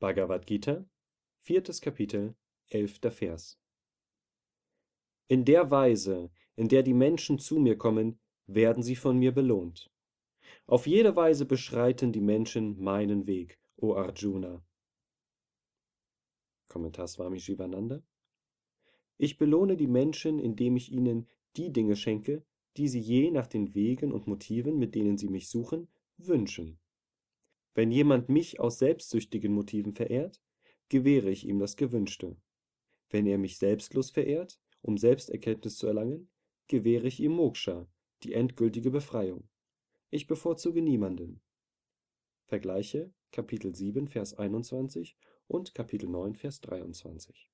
Bhagavad Gita, viertes Kapitel, elfter Vers. In der Weise, in der die Menschen zu mir kommen, werden sie von mir belohnt. Auf jede Weise beschreiten die Menschen meinen Weg, o Arjuna. Kommentar Swami Shivananda. Ich belohne die Menschen, indem ich ihnen die Dinge schenke, die sie je nach den Wegen und Motiven, mit denen sie mich suchen, wünschen. Wenn jemand mich aus selbstsüchtigen Motiven verehrt, gewähre ich ihm das Gewünschte. Wenn er mich selbstlos verehrt, um Selbsterkenntnis zu erlangen, gewähre ich ihm Moksha, die endgültige Befreiung. Ich bevorzuge niemanden. Vergleiche Kapitel 7, Vers 21 und Kapitel 9, Vers 23.